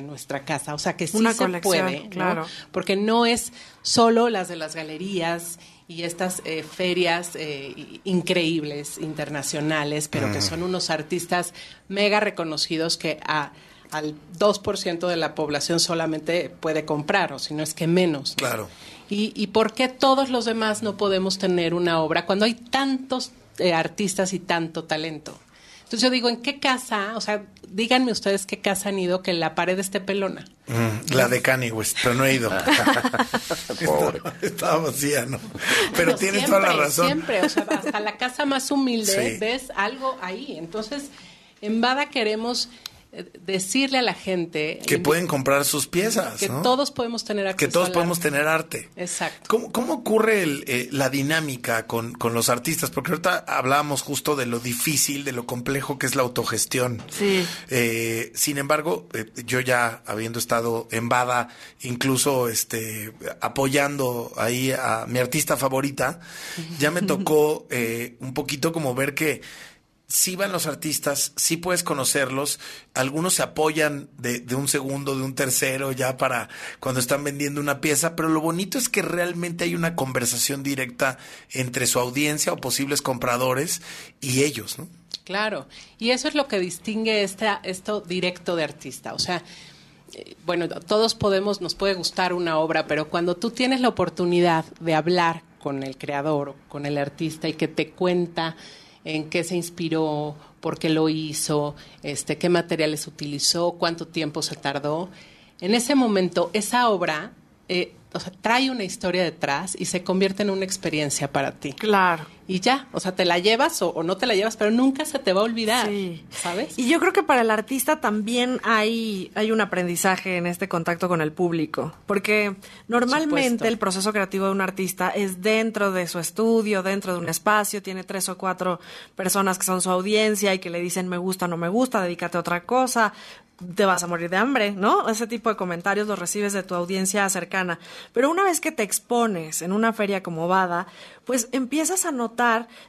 nuestra casa. O sea, que sí se puede, claro. Porque no es solo las de las galerías y estas eh, ferias eh, increíbles, internacionales, pero que son unos artistas mega reconocidos que a, al 2% de la población solamente puede comprar, o si no es que menos. Claro. Y, ¿Y por qué todos los demás no podemos tener una obra cuando hay tantos eh, artistas y tanto talento? Entonces yo digo, ¿en qué casa? O sea, díganme ustedes qué casa han ido que la pared esté pelona. Mm, la de Kanye West, pero no he ido. Pobre. Estaba, vacía, ¿no? Pero tienes toda la razón. Siempre, o sea, hasta la casa más humilde ves algo ahí. Entonces, en Bada queremos decirle a la gente que pueden comprar sus piezas, que todos podemos tener acceso que todos podemos tener arte. Exacto. ¿Cómo, ocurre eh, la dinámica con, los artistas? Porque ahorita hablábamos justo de lo difícil, de lo complejo que es la autogestión. Sí. Eh, sin embargo, eh, yo ya habiendo estado en Bada, incluso este apoyando ahí a mi artista favorita, ya me tocó un poquito como ver que sí van los artistas, sí puedes conocerlos, algunos se apoyan de, de, un segundo, de un tercero ya para cuando están vendiendo una pieza, pero lo bonito es que realmente hay una conversación directa entre su audiencia o posibles compradores y ellos, ¿no? Claro, y eso es lo que distingue esta, esto directo de artista, o sea, bueno, todos podemos, nos puede gustar una obra, pero cuando tú tienes la oportunidad de hablar con el creador, con el artista y que te cuenta en qué se inspiró, por qué lo hizo, este, qué materiales utilizó, cuánto tiempo se tardó. En ese momento, esa obra eh, o sea, trae una historia detrás y se convierte en una experiencia para ti. Claro. Y ya, o sea, te la llevas o, no te la llevas, pero nunca se te va a olvidar, sí. ¿sabes? Y yo creo que para el artista también hay, hay un aprendizaje en este contacto con el público, porque normalmente el proceso creativo de un artista es dentro de su estudio, dentro de un espacio, tiene tres o cuatro personas que son su audiencia y que le dicen me gusta o no me gusta, dedícate a otra cosa, te vas a morir de hambre, ¿no? Ese tipo de comentarios los recibes de tu audiencia cercana. Pero una vez que te expones en una feria como Bada, pues empiezas a notar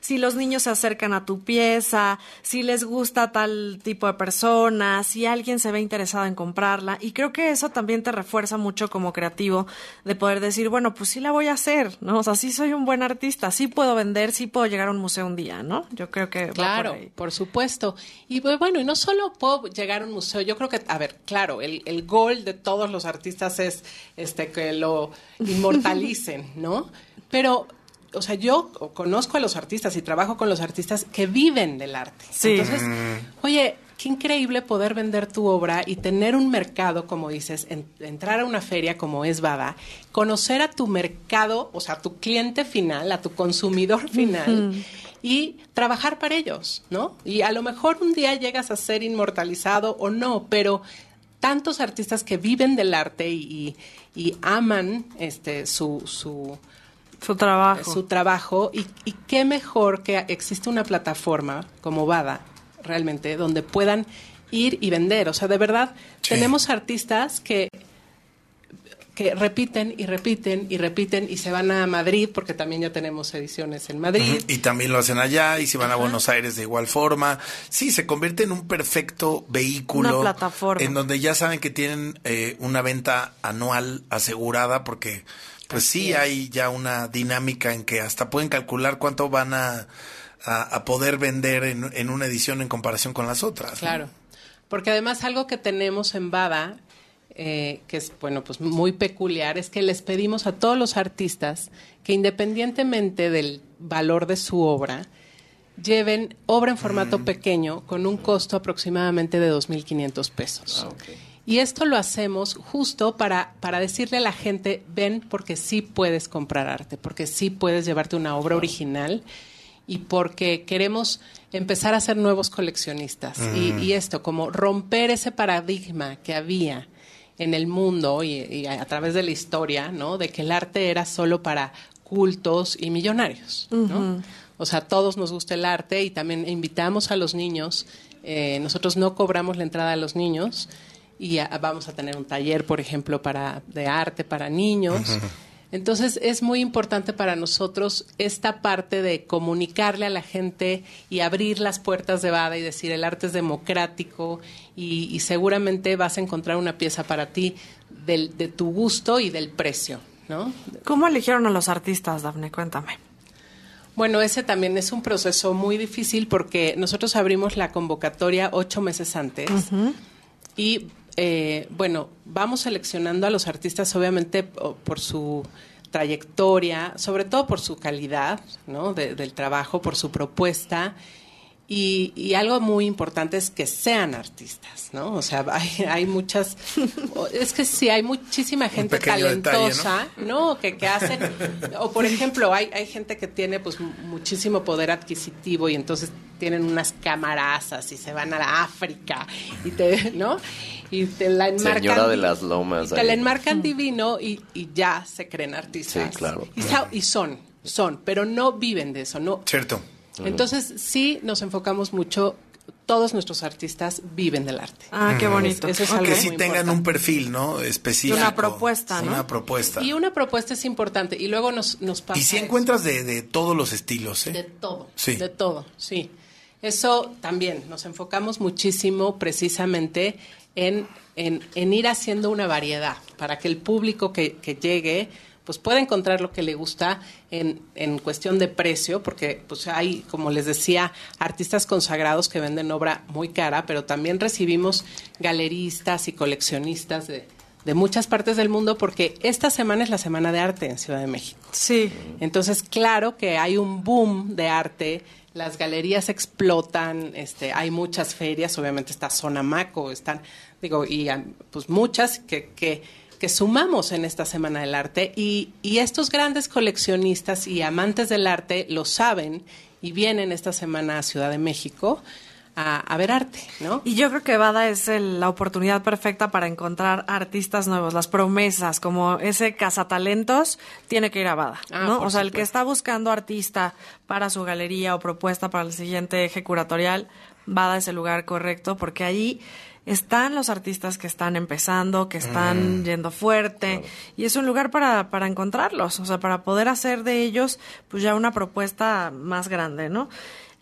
si los niños se acercan a tu pieza, si les gusta tal tipo de persona, si alguien se ve interesado en comprarla. Y creo que eso también te refuerza mucho como creativo de poder decir, bueno, pues sí la voy a hacer, ¿no? O sea, sí soy un buen artista, sí puedo vender, sí puedo llegar a un museo un día, ¿no? Yo creo que... Claro, por, supuesto. Y pues, bueno, y no solo puedo llegar a un museo, yo creo que, a ver, claro, el, el gol de todos los artistas es este que lo inmortalicen, ¿no? Pero o sea, yo conozco a los artistas y trabajo con los artistas que viven del arte. Sí. Entonces, oye, qué increíble poder vender tu obra y tener un mercado, como dices, entrar a una feria como es Bada, conocer a tu mercado, o sea, a tu cliente final, a tu consumidor final. Y trabajar para ellos, ¿no? Y a lo mejor un día llegas a ser inmortalizado o no, pero tantos artistas que viven del arte y, y aman este su, su su trabajo. Su trabajo. Y, qué mejor que existe una plataforma como Bada, realmente, donde puedan ir y vender. O sea, de verdad, tenemos artistas que que repiten y repiten y repiten y se van a Madrid porque también ya tenemos ediciones en Madrid. Y también lo hacen allá y se van a Buenos Aires de igual forma. Sí, se convierte en un perfecto vehículo. Una plataforma. En donde ya saben que tienen eh, una venta anual asegurada porque pues sí hay ya una dinámica en que hasta pueden calcular cuánto van a, a, poder vender en, en, una edición en comparación con las otras. Claro. Porque además algo que tenemos en Bada, eh, que es, bueno, pues muy peculiar, es que les pedimos a todos los artistas que independientemente del valor de su obra, lleven obra en formato pequeño con un costo aproximadamente de 2.500 pesos. Ah, Y esto lo hacemos justo para, para decirle a la gente, ven porque sí puedes comprar arte, porque sí puedes llevarte una obra original y porque queremos empezar a ser nuevos coleccionistas. Y, Mm. y esto, como romper ese paradigma que había en el mundo y, y a, a través de la historia, ¿no? De que el arte era solo para cultos y millonarios, ¿no? O sea, a todos nos gusta el arte y también invitamos a los niños. eh, nosotros no cobramos la entrada a los niños y a- vamos a tener un taller, por ejemplo, para de arte para niños. Entonces es muy importante para nosotros esta parte de comunicarle a la gente y abrir las puertas de Bada y decir el arte es democrático y, y seguramente vas a encontrar una pieza para ti del- de tu gusto y del precio, ¿no? ¿Cómo eligieron a los artistas, Dafne? Cuéntame. Bueno, ese también es un proceso muy difícil porque nosotros abrimos la convocatoria ocho meses antes y, eh, bueno, vamos seleccionando a los artistas obviamente po- por su trayectoria, sobre todo por su calidad ¿no? de- del trabajo, por su propuesta. Y, y algo muy importante es que sean artistas, ¿no? O sea, hay, hay muchas... Es que sí, hay muchísima gente detalle, ¿no? talentosa, ¿no? Que, que hacen... O, por ejemplo, hay, hay gente que tiene, pues, mu- muchísimo poder adquisitivo y entonces tienen unas camarazas y se van a la África y te, ¿no? Y te la enmarcan... Señora de las lomas. y te ahí. la enmarcan divino y, y ya se creen artistas. Sí, claro. Y, y son, son, pero no viven de eso, ¿no? Cierto. Entonces, sí nos enfocamos mucho, todos nuestros artistas viven del arte. Ah, qué bonito. Eso es que algo sí muy tengan importante. un perfil, ¿no? Específico. Una propuesta, ¿no? Una propuesta. Y una propuesta es importante. Y luego nos, nos pasa Y si encuentras de, de todos los estilos, ¿eh? De todo. Sí. De todo, sí. Eso también, nos enfocamos muchísimo precisamente en, en, en ir haciendo una variedad para que el público que, que llegue pues pueda encontrar lo que le gusta en, en cuestión de precio, porque pues hay, como les decía, artistas consagrados que venden obra muy cara, pero también recibimos galeristas y coleccionistas de, de muchas partes del mundo, porque esta semana es la Semana de Arte en Ciudad de México. Sí. Entonces, claro que hay un boom de arte, las galerías explotan, este, hay muchas ferias, obviamente está Zona Maco, están, digo, y pues muchas que, que, que sumamos en esta Semana del Arte y, y estos grandes coleccionistas y amantes del arte lo saben y vienen esta semana a Ciudad de México a, a ver arte, ¿no? Y yo creo que Bada es el- la oportunidad perfecta para encontrar artistas nuevos, las promesas, como ese cazatalentos, tiene que ir a Bada, Ah, ¿no? O sea, el que está buscando artista para su galería o propuesta para el siguiente eje curatorial, Bada es el lugar correcto porque ahí están los artistas que están empezando, que están Mm. yendo fuerte, y es un lugar para, para encontrarlos, o sea, para poder hacer de ellos pues ya una propuesta más grande, ¿no?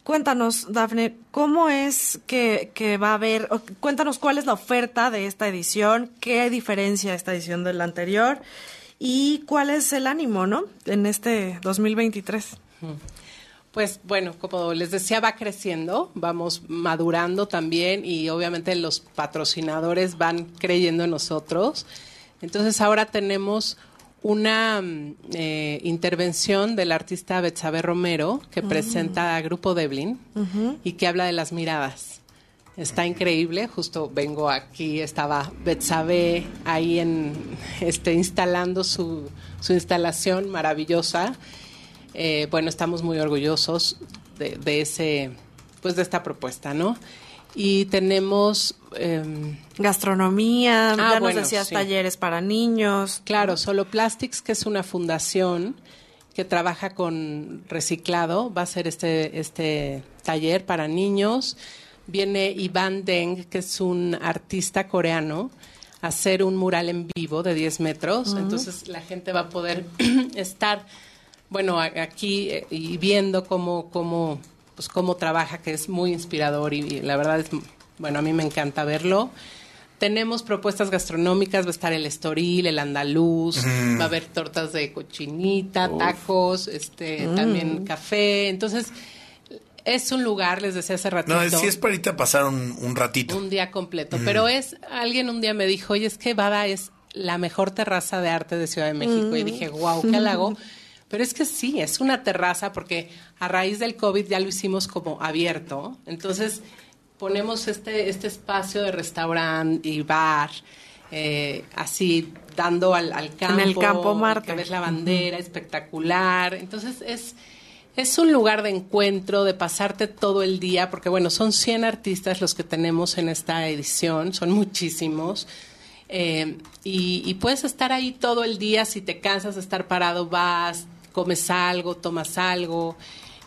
Cuéntanos, Dafne, ¿cómo es que, que va a haber, o cuéntanos cuál es la oferta de esta edición, qué diferencia esta edición de la anterior y cuál es el ánimo, ¿no? En este 2023. Pues bueno, como les decía, va creciendo, vamos madurando también y obviamente los patrocinadores van creyendo en nosotros. Entonces ahora tenemos una mm, eh, intervención del artista Betsabe Romero que Mm. presenta a Grupo Deblin y que habla de las miradas. Está increíble, justo vengo aquí, estaba Betsabe ahí en este instalando su, su instalación maravillosa. Eh, bueno, estamos muy orgullosos de, de ese, pues de esta propuesta, ¿no? Y tenemos em, Gastronomía, Ah, ya nos decías sí. talleres para niños. Claro, Solo Plastics, que es una fundación que trabaja con reciclado, va a ser este, este taller para niños. Viene Ivan Deng, que es un artista coreano, a hacer un mural en vivo de 10 metros. Entonces la gente va a poder estar, bueno, aquí eh, y viendo cómo, cómo, pues cómo trabaja, que es muy inspirador y, y la verdad es, bueno, a mí me encanta verlo. Tenemos propuestas gastronómicas, va a estar el estoril, el andaluz, Mm. va a haber tortas de cochinita, Uf. tacos, este, Mm. también café. Entonces, es un lugar, les decía hace ratito. No, es, sí es para irte a pasar un, un ratito. Un día completo. Mm. Pero es, alguien un día me dijo, oye, es que Bada es la mejor terraza de arte de Ciudad de México. Y Mm. dije, wow, qué halago. Pero es que sí, es una terraza porque a raíz del COVID ya lo hicimos como abierto. Entonces ponemos este, este espacio de restaurante y bar, eh, así dando al, al campo. el Campo Marte. Que ves la bandera, espectacular. Entonces es... Es un lugar de encuentro, de pasarte todo el día, porque bueno, son 100 artistas los que tenemos en esta edición, son muchísimos. Eh, y, y puedes estar ahí todo el día, si te cansas de estar parado, vas, comes algo, tomas algo.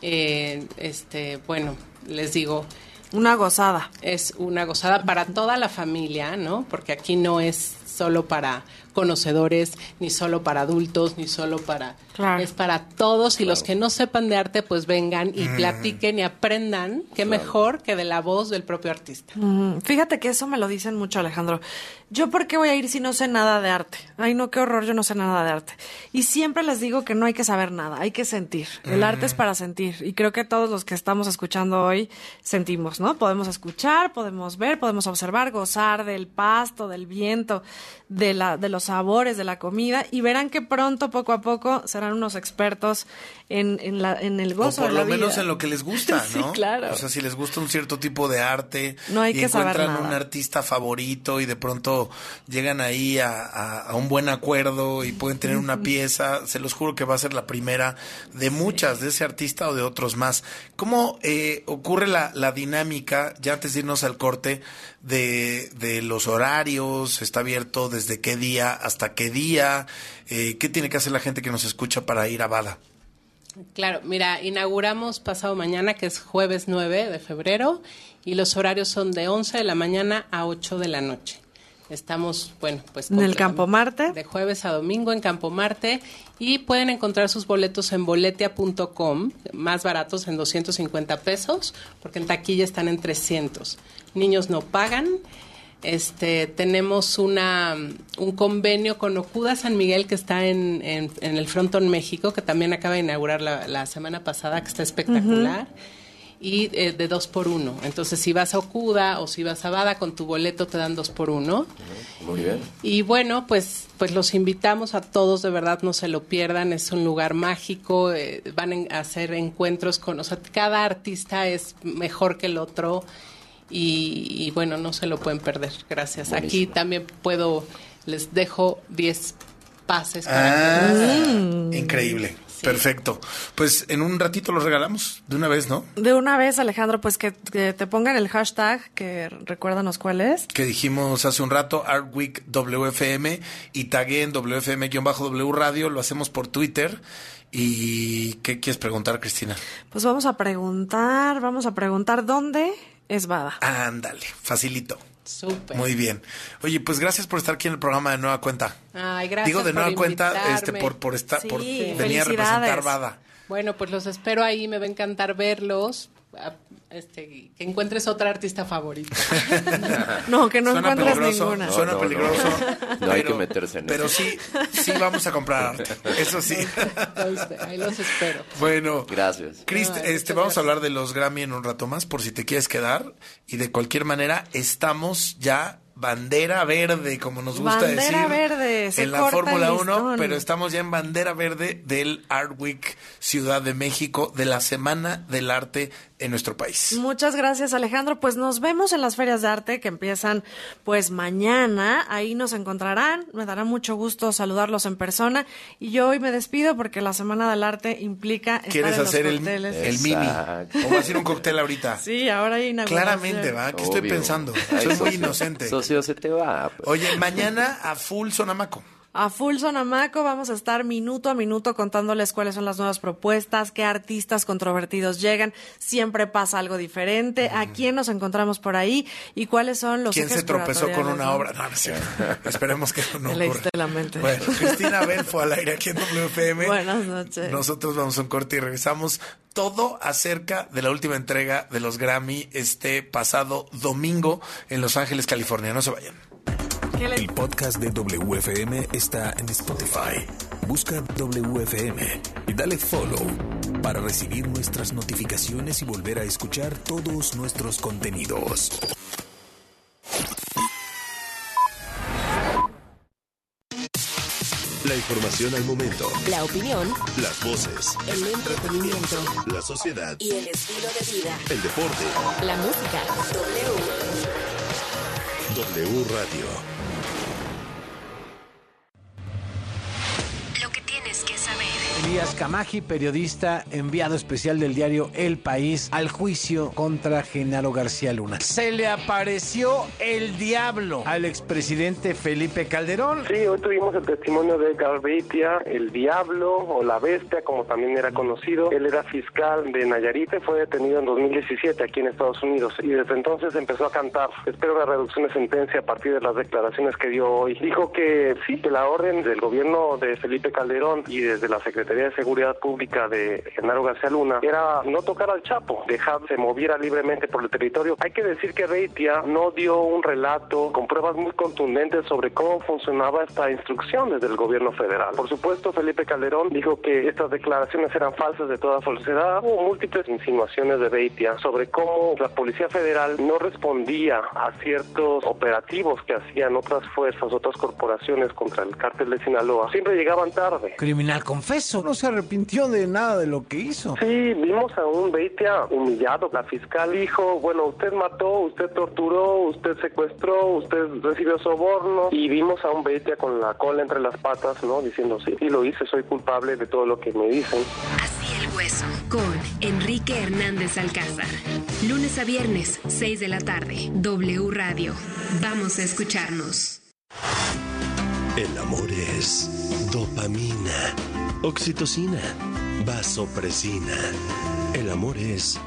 Eh, este, bueno, les digo. Una gozada. Es una gozada para toda la familia, ¿no? Porque aquí no es solo para conocedores, ni solo para adultos, ni solo para... Claro. Es para todos y los que no sepan de arte, pues vengan y Mm. platiquen y aprendan, qué mejor que de la voz del propio artista. Mm, Fíjate que eso me lo dicen mucho, Alejandro. ¿Yo por qué voy a ir si no sé nada de arte? Ay, no, qué horror, yo no sé nada de arte. Y siempre les digo que no hay que saber nada, hay que sentir. El Mm. arte es para sentir. Y creo que todos los que estamos escuchando hoy sentimos, ¿no? Podemos escuchar, podemos ver, podemos observar, gozar del pasto, del viento, de, la, de los sabores, de la comida. Y verán que pronto, poco a poco, serán unos expertos en, en, la, en el O gozo por de la lo menos en lo que les gusta, Sí, ¿no? claro. O sea, si les gusta un cierto tipo de arte No hay y que saber encuentran nada. un artista favorito y de pronto llegan ahí a, a- a un buen acuerdo y pueden tener una pieza, se los juro que va a ser la primera de muchas de ese artista o de otros más. ¿Cómo eh, ocurre la, la dinámica, ya antes de irnos al corte, de, de los horarios? ¿Está abierto desde qué día hasta qué día? Eh, ¿Qué tiene que hacer la gente que nos escucha para ir a Bada? Claro, mira, inauguramos pasado mañana, que es jueves 9 de febrero, y los horarios son de 11 de la mañana a 8 de la noche. Estamos, bueno, pues... En el Campo Marte. De jueves a domingo en Campo Marte, y pueden encontrar sus boletos en boletia.com, más baratos en 250 pesos, porque en taquilla están en 300. Niños no pagan. Este, tenemos una, un convenio con Ocuda San Miguel que está en, en, en el Frontón México, que también acaba de inaugurar la, la semana pasada, que está espectacular. Y eh, de dos por uno. Entonces, si vas a Ocuda o si vas a Bada, con tu boleto te dan dos por uno. Muy bien. Y bueno, pues, pues los invitamos a todos, de verdad, no se lo pierdan, es un lugar mágico, eh, van a hacer encuentros con, o sea, cada artista es mejor que el otro y, y bueno, no se lo pueden perder, gracias. Aquí también puedo, les dejo 10 pases para Ah, que- increíble. Perfecto. Pues en un ratito los regalamos de una vez, ¿no? De una vez, Alejandro, pues que, que te pongan el hashtag, que recuérdanos cuál es. Que dijimos hace un rato, Art Week WFM y tagué en WFM-W Radio, lo hacemos por Twitter. ¿Y qué quieres preguntar, Cristina? Pues vamos a preguntar, vamos a preguntar dónde es Bada. Ándale, facilito. Súper. Muy bien. Oye, pues gracias por estar aquí en el programa de Nueva Cuenta. Ay, gracias Digo de por nueva cuenta este por por estar por Sí, venir a representar. Bada. Bueno, pues los espero ahí, me va a encantar verlos. Este, que encuentres otra artista favorita. No, que no Suena encuentres peligroso, ninguna. Suena No, no, peligroso. no. No hay que meterse en Pero eso. sí, sí vamos a comprar arte. Eso sí. Ahí los espero. Bueno. Gracias. Chris, este, vamos a hablar de los Grammy en un rato más, por si te quieres quedar. Y de cualquier manera, estamos ya bandera verde, como nos gusta Bandera decir. verde, se en la Fórmula el 1, listón. pero estamos ya en bandera verde del Art Week Ciudad de México, de la Semana del Arte en nuestro país. Muchas gracias Alejandro, pues nos vemos en las ferias de arte que empiezan pues mañana, ahí nos encontrarán, me dará mucho gusto saludarlos en persona y yo hoy me despido porque la Semana del Arte implica estar ¿Quieres en los hacer el, cócteles. el mini? Exacto. ¿O vas a a un cóctel ahorita? Sí, ahora hay inauguración. Claramente, ¿va? ¿Qué estoy pensando? Ay, Soy muy inocente. Pues. Oye, mañana a full Sonamaco. A Full Sonamaco vamos a estar minuto a minuto contándoles cuáles son las nuevas propuestas, qué artistas controvertidos llegan, siempre pasa algo diferente, a quién nos encontramos por ahí y cuáles son los ¿Quién ejes se tropezó con una obra? No, no. Esperemos que no ocurra. leíste la mente. Bueno, Cristina Belfo al aire aquí en WFM. Buenas noches. Nosotros vamos a un corte y regresamos todo acerca de la última entrega de los Grammy este pasado domingo en Los Ángeles, California. No se vayan. El podcast de WFM está en Spotify. Busca WFM y dale follow para recibir nuestras notificaciones y volver a escuchar todos nuestros contenidos. La información al momento. La opinión. Las voces. El entretenimiento. La sociedad. Y el estilo de vida. El deporte. La música. W. W Radio. Elías Camaji, periodista enviado especial del diario El País, al juicio contra Genaro García Luna. Se le apareció el diablo al expresidente Felipe Calderón. Sí, hoy tuvimos el testimonio de Galveitia, el diablo o la bestia, como también era conocido. Él era fiscal de Nayarit, fue detenido en 2017 aquí en Estados Unidos y desde entonces empezó a cantar. Espero una reducción de sentencia a partir de las declaraciones que dio hoy. Dijo que sí, que la orden del gobierno de Felipe Calderón y desde la Secretaría de Seguridad Pública de Genaro García Luna era no tocar al Chapo, dejar se moviera libremente por el territorio. Hay que decir que Reitia no dio un relato con pruebas muy contundentes sobre cómo funcionaba esta instrucción desde el gobierno federal. Por supuesto, Felipe Calderón dijo que estas declaraciones eran falsas de toda falsedad. Hubo múltiples insinuaciones de Reitia sobre cómo la Policía Federal no respondía a ciertos operativos que hacían otras fuerzas, otras corporaciones contra el cártel de Sinaloa. Siempre llegaban tarde. Criminal confeso, no se arrepintió de nada de lo que hizo. Sí, vimos a un Beitia humillado. La fiscal dijo, bueno, usted mató, usted torturó, usted secuestró, usted recibió soborno. Y vimos a un Beitia con la cola entre las patas, ¿no? Diciendo, sí, sí lo hice, soy culpable de todo lo que me dicen. Así el hueso. Con Enrique Hernández Alcázar. Lunes a viernes, 6 de la tarde. W Radio. Vamos a escucharnos. El amor es dopamina, oxitocina, vasopresina. El amor es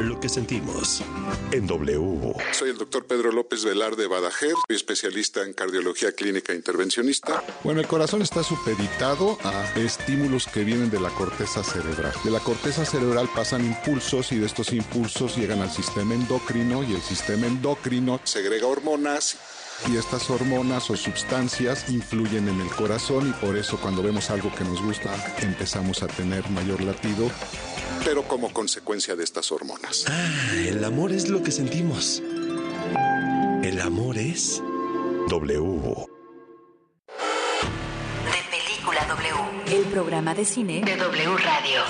lo que sentimos en W. Soy el doctor Pedro López Velarde Badajer, soy especialista en cardiología clínica intervencionista. Bueno, el corazón está supeditado a estímulos que vienen de la corteza cerebral. De la corteza cerebral pasan impulsos y de estos impulsos llegan al sistema endocrino y el sistema endocrino segrega hormonas y estas hormonas o sustancias influyen en el corazón y por eso cuando vemos algo que nos gusta empezamos a tener mayor latido, pero como consecuencia de estas hormonas. Ah, el amor es lo que sentimos. El amor es W. De Película W. El programa de cine de W Radio.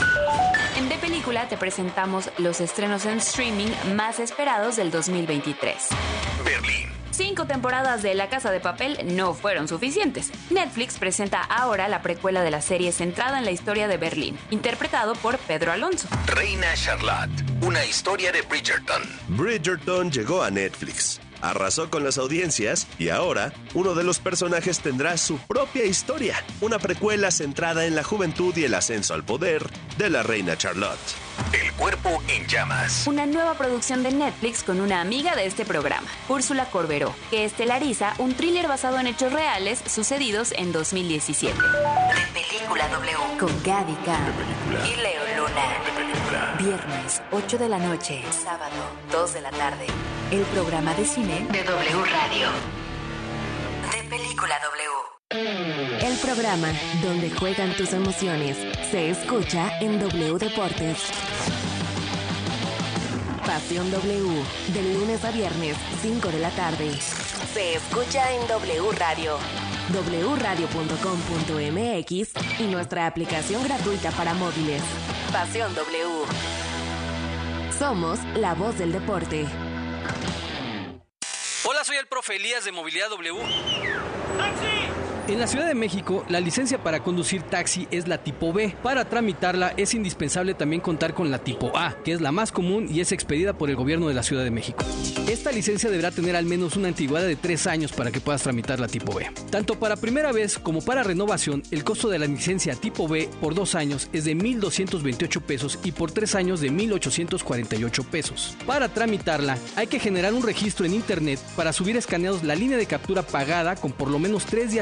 En De Película te presentamos los estrenos en streaming más esperados del 2023. Berlín. Cinco temporadas de La Casa de Papel no fueron suficientes. Netflix presenta ahora la precuela de la serie centrada en la historia de Berlín, interpretado por Pedro Alonso. Reina Charlotte. Una historia de Bridgerton. Bridgerton llegó a Netflix. Arrasó con las audiencias y ahora uno de los personajes tendrá su propia historia, una precuela centrada en la juventud y el ascenso al poder de la reina Charlotte. El cuerpo en llamas. Una nueva producción de Netflix con una amiga de este programa, Úrsula Corberó, que estelariza un thriller basado en hechos reales sucedidos en 2017. De Película W. Con Gaby Khan y Leo Luna. Viernes, 8 de la noche. Sábado, 2 de la tarde. El programa de cine de W Radio. De Película W. El programa donde juegan tus emociones se escucha en W Deportes. Pasión W, de lunes a viernes, 5 de la tarde. Se escucha en W Radio, wradio.com.mx y nuestra aplicación gratuita para móviles. Pasión W. Somos la voz del deporte. Hola, soy el profe Elías de Movilidad W. En la Ciudad de México, la licencia para conducir taxi es la tipo B. Para tramitarla es indispensable también contar con la tipo A, que es la más común y es expedida por el gobierno de la Ciudad de México. Esta licencia deberá tener al menos una antigüedad de tres años para que puedas tramitar la tipo B. Tanto para primera vez como para renovación, el costo de la licencia tipo B por dos años es de 1.228 pesos y por tres años de 1.848 pesos. Para tramitarla, hay que generar un registro en internet para subir escaneados la línea de captura pagada con por lo menos tres días